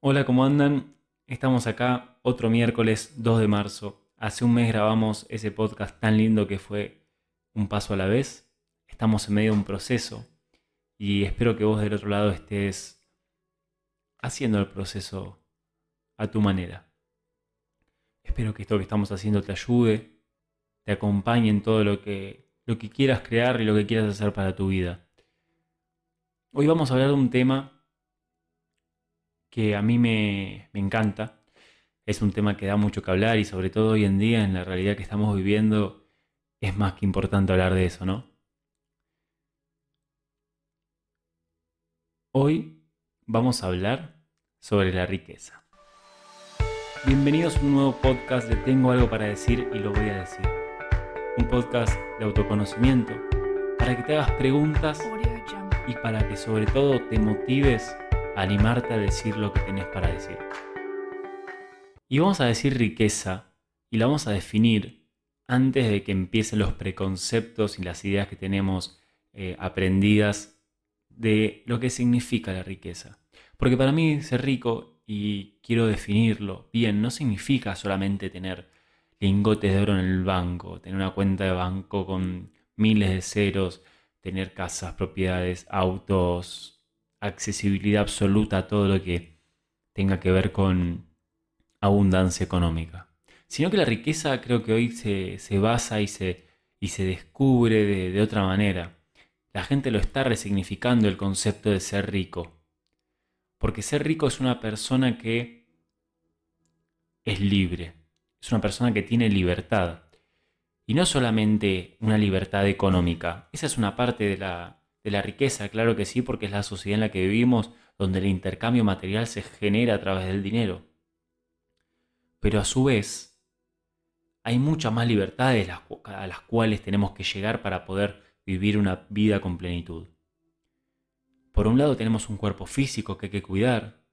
Hola, ¿cómo andan? Estamos acá otro miércoles 2 de marzo. Hace un mes grabamos ese podcast tan lindo que fue Un Paso a la vez. Estamos en medio de un proceso y espero que vos del otro lado estés haciendo el proceso a tu manera. Espero que esto que estamos haciendo te ayude, te acompañe en todo lo que, lo que quieras crear y lo que quieras hacer para tu vida. Hoy vamos a hablar de un tema que a mí me, encanta. Es un tema que da mucho que hablar y sobre todo hoy en día en la realidad que estamos viviendo es más que importante hablar de eso, ¿no? Hoy vamos a hablar sobre la riqueza. Bienvenidos a un nuevo podcast de Tengo algo para decir y lo voy a decir. Un podcast de autoconocimiento para que te hagas preguntas y para que sobre todo te motives animarte a decir lo que tenés para decir. Y vamos a decir riqueza y la vamos a definir antes de que empiecen los preconceptos y las ideas que tenemos eh, aprendidas de lo que significa la riqueza. Porque para mí ser rico, y quiero definirlo bien, no significa solamente tener lingotes de oro en el banco, tener una cuenta de banco con miles de ceros, tener casas, propiedades, autos, accesibilidad absoluta a todo lo que tenga que ver con abundancia económica. Sino que la riqueza creo que hoy se, basa y se, y se descubre de, de otra manera. La gente lo está resignificando el concepto de ser rico. Porque ser rico es una persona que es libre. Es una persona que tiene libertad. Y no solamente una libertad económica. Esa es una parte de la, de la riqueza, claro que sí, porque es la sociedad en la que vivimos, donde el intercambio material se genera a través del dinero. Pero a su vez, hay muchas más libertades a las cuales tenemos que llegar para poder vivir una vida con plenitud. Por un lado tenemos un cuerpo físico que hay que cuidar,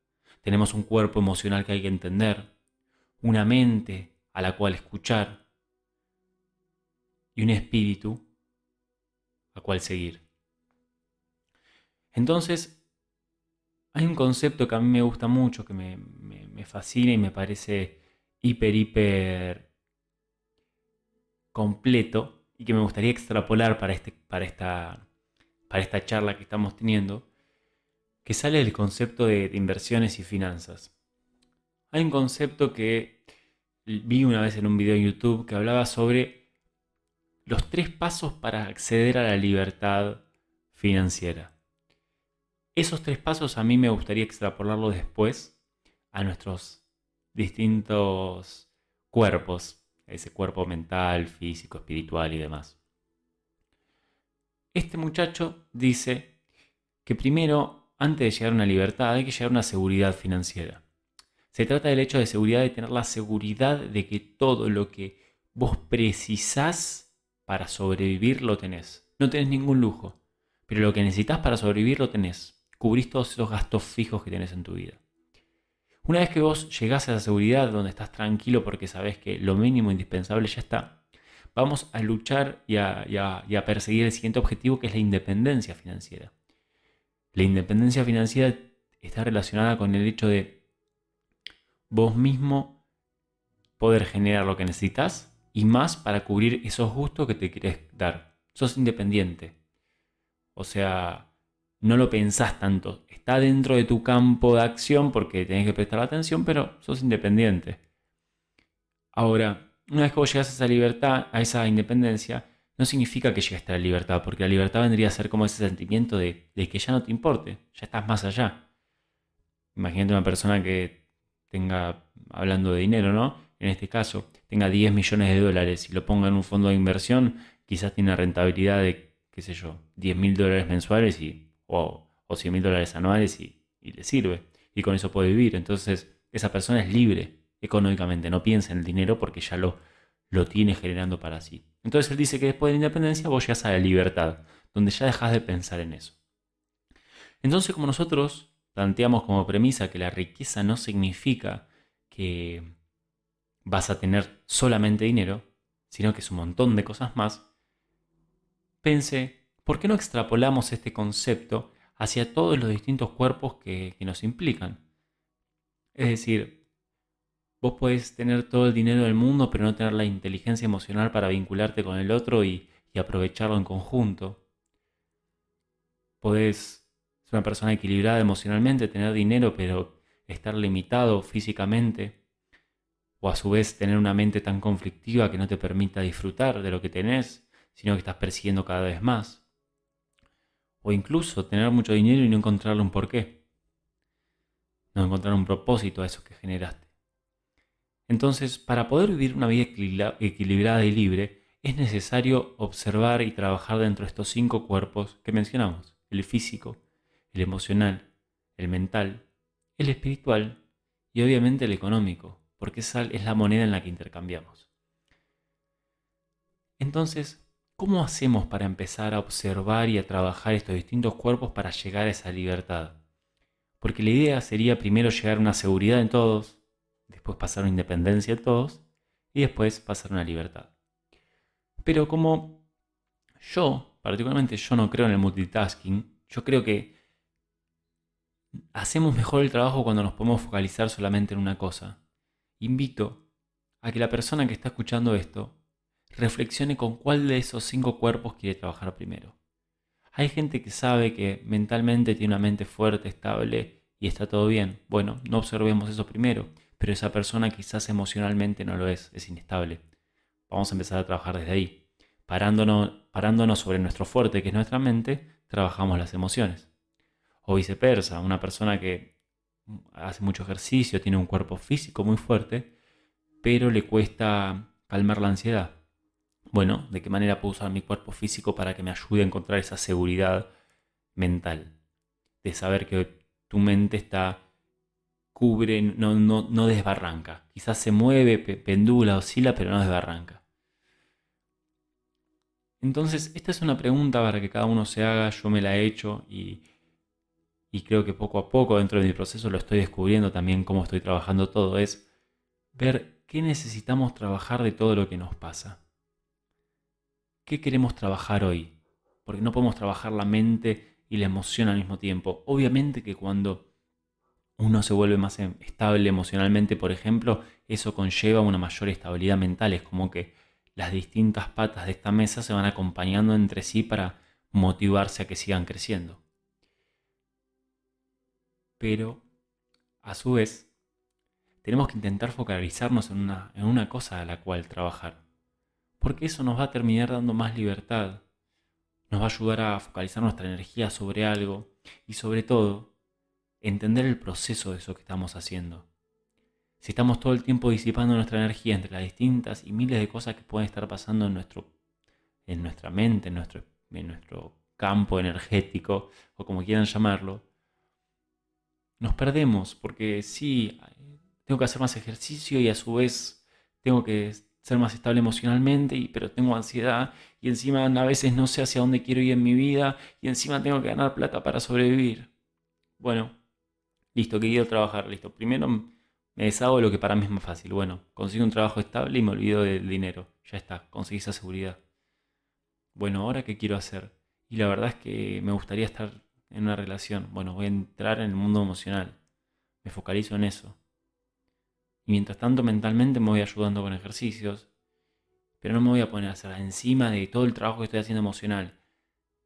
tenemos un cuerpo emocional que hay que entender, una mente a la cual escuchar y un espíritu a cual seguir. Entonces, hay un concepto que a mí me gusta mucho, que me, fascina y me parece hiper, hiper completo y que me gustaría extrapolar para, este, para, esta, para esta charla que estamos teniendo, que sale del concepto de, de inversiones y finanzas. Hay un concepto que vi una vez en un video en YouTube que hablaba sobre los tres pasos para acceder a la libertad financiera. Esos tres pasos a mí me gustaría extrapolarlo después a nuestros distintos cuerpos, ese cuerpo mental, físico, espiritual y demás. Este muchacho dice que primero, antes de llegar a una libertad, hay que llegar a una seguridad financiera. Se trata del hecho de seguridad de tener la seguridad de que todo lo que vos precisás para sobrevivir lo tenés. No tenés ningún lujo, pero lo que necesitas para sobrevivir lo tenés cubrís todos esos gastos fijos que tienes en tu vida. Una vez que vos llegás a esa seguridad donde estás tranquilo porque sabes que lo mínimo indispensable ya está, vamos a luchar y a, perseguir el siguiente objetivo que es la independencia financiera. La independencia financiera está relacionada con el hecho de vos mismo poder generar lo que necesitas y más para cubrir esos gustos que te quieres dar. Sos independiente. O sea, no lo pensás tanto. Está dentro de tu campo de acción porque tenés que prestar atención, pero sos independiente. Ahora, una vez que vos llegas a esa libertad, a esa independencia, no significa que llegaste a la libertad, porque la libertad vendría a ser como ese sentimiento de, que ya no te importe, ya estás más allá. Imagínate una persona que tenga, hablando de dinero, ¿no? En este caso, tenga 10 millones de dólares y lo ponga en un fondo de inversión, quizás tiene rentabilidad de, qué sé yo, 10 mil dólares mensuales y o, o 100 mil dólares anuales y, le sirve. Y con eso puede vivir. Entonces, esa persona es libre económicamente, no piensa en el dinero porque ya lo, lo tiene generando para sí. Entonces él dice que después de la independencia vos llegas a la libertad, donde ya dejas de pensar en eso. Entonces, como nosotros planteamos como premisa que la riqueza no significa que vas a tener solamente dinero, sino que es un montón de cosas más, pensé ¿por qué no extrapolamos este concepto hacia todos los distintos cuerpos que, nos implican? Es decir, vos podés tener todo el dinero del mundo, pero no tener la inteligencia emocional para vincularte con el otro y, y aprovecharlo en conjunto. Podés ser una persona equilibrada emocionalmente, tener dinero, pero estar limitado físicamente. O a su vez tener una mente tan conflictiva que no te permita disfrutar de lo que tenés, sino que estás persiguiendo cada vez más. O incluso tener mucho dinero y no encontrarle un porqué. No encontrar un propósito a eso que generaste. Entonces, para poder vivir una vida equilibrada y libre, es necesario observar y trabajar dentro de estos cinco cuerpos que mencionamos. El físico, el emocional, el mental, el espiritual y obviamente el económico, porque esa es la moneda en la que intercambiamos. Entonces, ¿Cómo hacemos para empezar a observar y a trabajar estos distintos cuerpos para llegar a esa libertad? Porque la idea sería primero llegar a una seguridad en todos, después pasar a una independencia en todos y después pasar a una libertad. Pero como yo, particularmente yo no creo en el multitasking, yo creo que hacemos mejor el trabajo cuando nos podemos focalizar solamente en una cosa. Invito a que la persona que está escuchando esto reflexione con cuál de esos cinco cuerpos quiere trabajar primero. Hay gente que sabe que mentalmente tiene una mente fuerte, estable y está todo bien. Bueno, no observemos eso primero, pero esa persona quizás emocionalmente no lo es, es inestable. Vamos a empezar a trabajar desde ahí. Parándonos, parándonos sobre nuestro fuerte, que es nuestra mente, trabajamos las emociones. O viceversa, una persona que hace mucho ejercicio, tiene un cuerpo físico muy fuerte, pero le cuesta calmar la ansiedad bueno, ¿de qué manera puedo usar mi cuerpo físico para que me ayude a encontrar esa seguridad mental? De saber que tu mente está, cubre, no, no, no desbarranca. Quizás se mueve, pendula, oscila, pero no desbarranca. Entonces, esta es una pregunta para que cada uno se haga, yo me la he hecho y, y creo que poco a poco dentro de mi proceso lo estoy descubriendo también cómo estoy trabajando todo, es ver qué necesitamos trabajar de todo lo que nos pasa. ¿Qué queremos trabajar hoy? Porque no podemos trabajar la mente y la emoción al mismo tiempo. Obviamente que cuando uno se vuelve más em, estable emocionalmente, por ejemplo, eso conlleva una mayor estabilidad mental. Es como que las distintas patas de esta mesa se van acompañando entre sí para motivarse a que sigan creciendo. Pero, a su vez, tenemos que intentar focalizarnos en una, en una cosa a la cual trabajar porque eso nos va a terminar dando más libertad, nos va a ayudar a focalizar nuestra energía sobre algo y sobre todo entender el proceso de eso que estamos haciendo. Si estamos todo el tiempo disipando nuestra energía entre las distintas y miles de cosas que pueden estar pasando en, nuestro, en nuestra mente, en nuestro, en nuestro campo energético o como quieran llamarlo, nos perdemos porque sí, tengo que hacer más ejercicio y a su vez tengo que ser más estable emocionalmente, y, pero tengo ansiedad y encima a veces no sé hacia dónde quiero ir en mi vida y encima tengo que ganar plata para sobrevivir. Bueno, listo, que quiero trabajar, listo. Primero me deshago de lo que para mí es más fácil. Bueno, consigo un trabajo estable y me olvido del dinero. Ya está, conseguí esa seguridad. Bueno, ahora qué quiero hacer? Y la verdad es que me gustaría estar en una relación. Bueno, voy a entrar en el mundo emocional. Me focalizo en eso. Y mientras tanto mentalmente me voy ayudando con ejercicios. Pero no me voy a poner a hacer encima de todo el trabajo que estoy haciendo emocional.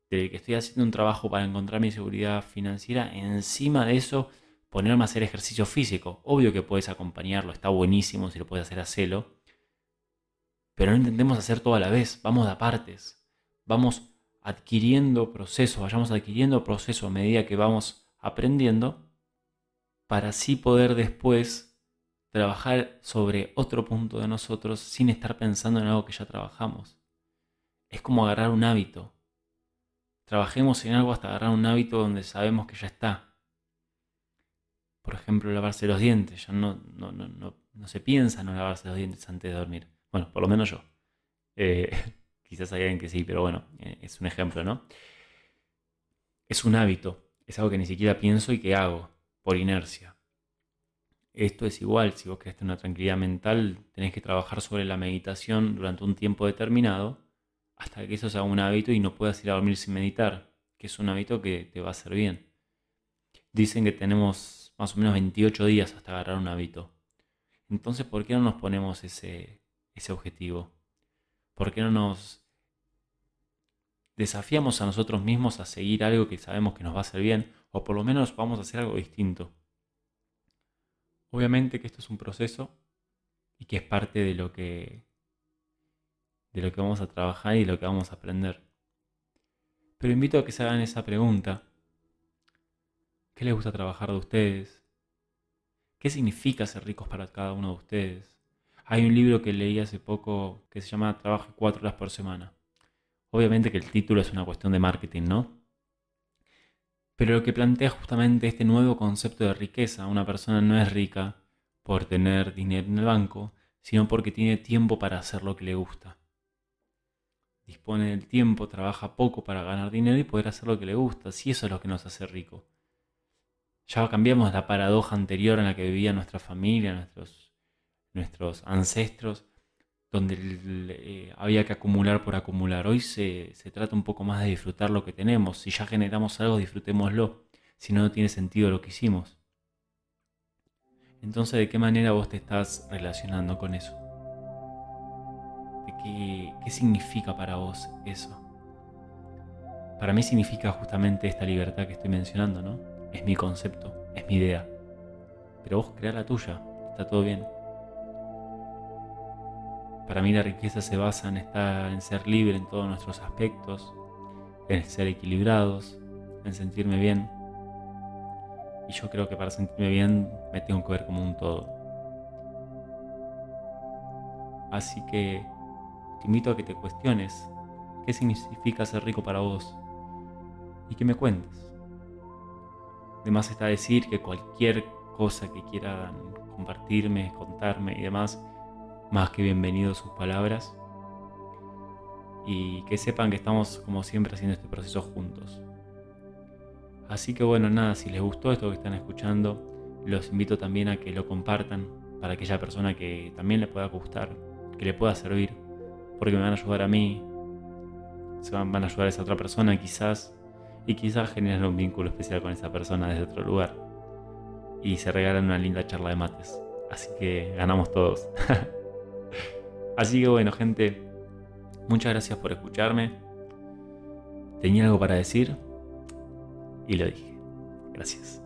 De que estoy haciendo un trabajo para encontrar mi seguridad financiera. Encima de eso, ponerme a hacer ejercicio físico. Obvio que puedes acompañarlo, está buenísimo si lo puedes hacer a celo. Pero no intentemos hacer todo a la vez, vamos de partes. Vamos adquiriendo procesos, vayamos adquiriendo procesos a medida que vamos aprendiendo para así poder después trabajar sobre otro punto de nosotros sin estar pensando en algo que ya trabajamos. Es como agarrar un hábito. Trabajemos en algo hasta agarrar un hábito donde sabemos que ya está. Por ejemplo, lavarse los dientes. Ya no, no, no, no, se piensa en no lavarse los dientes antes de dormir. Bueno, por lo menos yo. Eh, quizás hay alguien que sí, pero bueno, eh, es un ejemplo, ¿no? Es un hábito. Es algo que ni siquiera pienso y que hago por inercia. Esto es igual, si vos querés tener una tranquilidad mental, tenés que trabajar sobre la meditación durante un tiempo determinado hasta que eso sea un hábito y no puedas ir a dormir sin meditar, que es un hábito que te va a hacer bien. Dicen que tenemos más o menos 28 días hasta agarrar un hábito. Entonces, ¿por qué no nos ponemos ese, ese objetivo? ¿Por qué no nos desafiamos a nosotros mismos a seguir algo que sabemos que nos va a hacer bien? O por lo menos vamos a hacer algo distinto. Obviamente que esto es un proceso y que es parte de lo que de lo que vamos a trabajar y de lo que vamos a aprender. Pero invito a que se hagan esa pregunta. ¿Qué les gusta trabajar de ustedes? ¿Qué significa ser ricos para cada uno de ustedes? Hay un libro que leí hace poco que se llama Trabaje cuatro horas por semana. Obviamente que el título es una cuestión de marketing, ¿no? Pero lo que plantea justamente este nuevo concepto de riqueza, una persona no es rica por tener dinero en el banco, sino porque tiene tiempo para hacer lo que le gusta. Dispone del tiempo, trabaja poco para ganar dinero y poder hacer lo que le gusta, si eso es lo que nos hace rico. Ya cambiamos la paradoja anterior en la que vivía nuestra familia, nuestros, nuestros ancestros, donde eh, había que acumular por acumular. Hoy se, trata un poco más de disfrutar lo que tenemos. Si ya generamos algo, disfrutémoslo. Si no, no tiene sentido lo que hicimos. Entonces, ¿de qué manera vos te estás relacionando con eso? ¿De qué, qué significa para vos eso? Para mí significa justamente esta libertad que estoy mencionando, ¿no? Es mi concepto, es mi idea. Pero vos crea la tuya, está todo bien. Para mí la riqueza se basa en estar, en ser libre en todos nuestros aspectos, en ser equilibrados, en sentirme bien. Y yo creo que para sentirme bien me tengo que ver como un todo. Así que te invito a que te cuestiones qué significa ser rico para vos y que me cuentes. Además está decir que cualquier cosa que quieran compartirme, contarme y demás, más que bienvenidos sus palabras y que sepan que estamos como siempre haciendo este proceso juntos. Así que bueno, nada, si les gustó esto que están escuchando, los invito también a que lo compartan para aquella persona que también le pueda gustar, que le pueda servir, porque me van a ayudar a mí, se van, a ayudar a esa otra persona quizás, y quizás generen un vínculo especial con esa persona desde otro lugar. Y se regalan una linda charla de mates. Así que ganamos todos. Así que bueno, gente, muchas gracias por escucharme. Tenía algo para decir y lo dije. Gracias.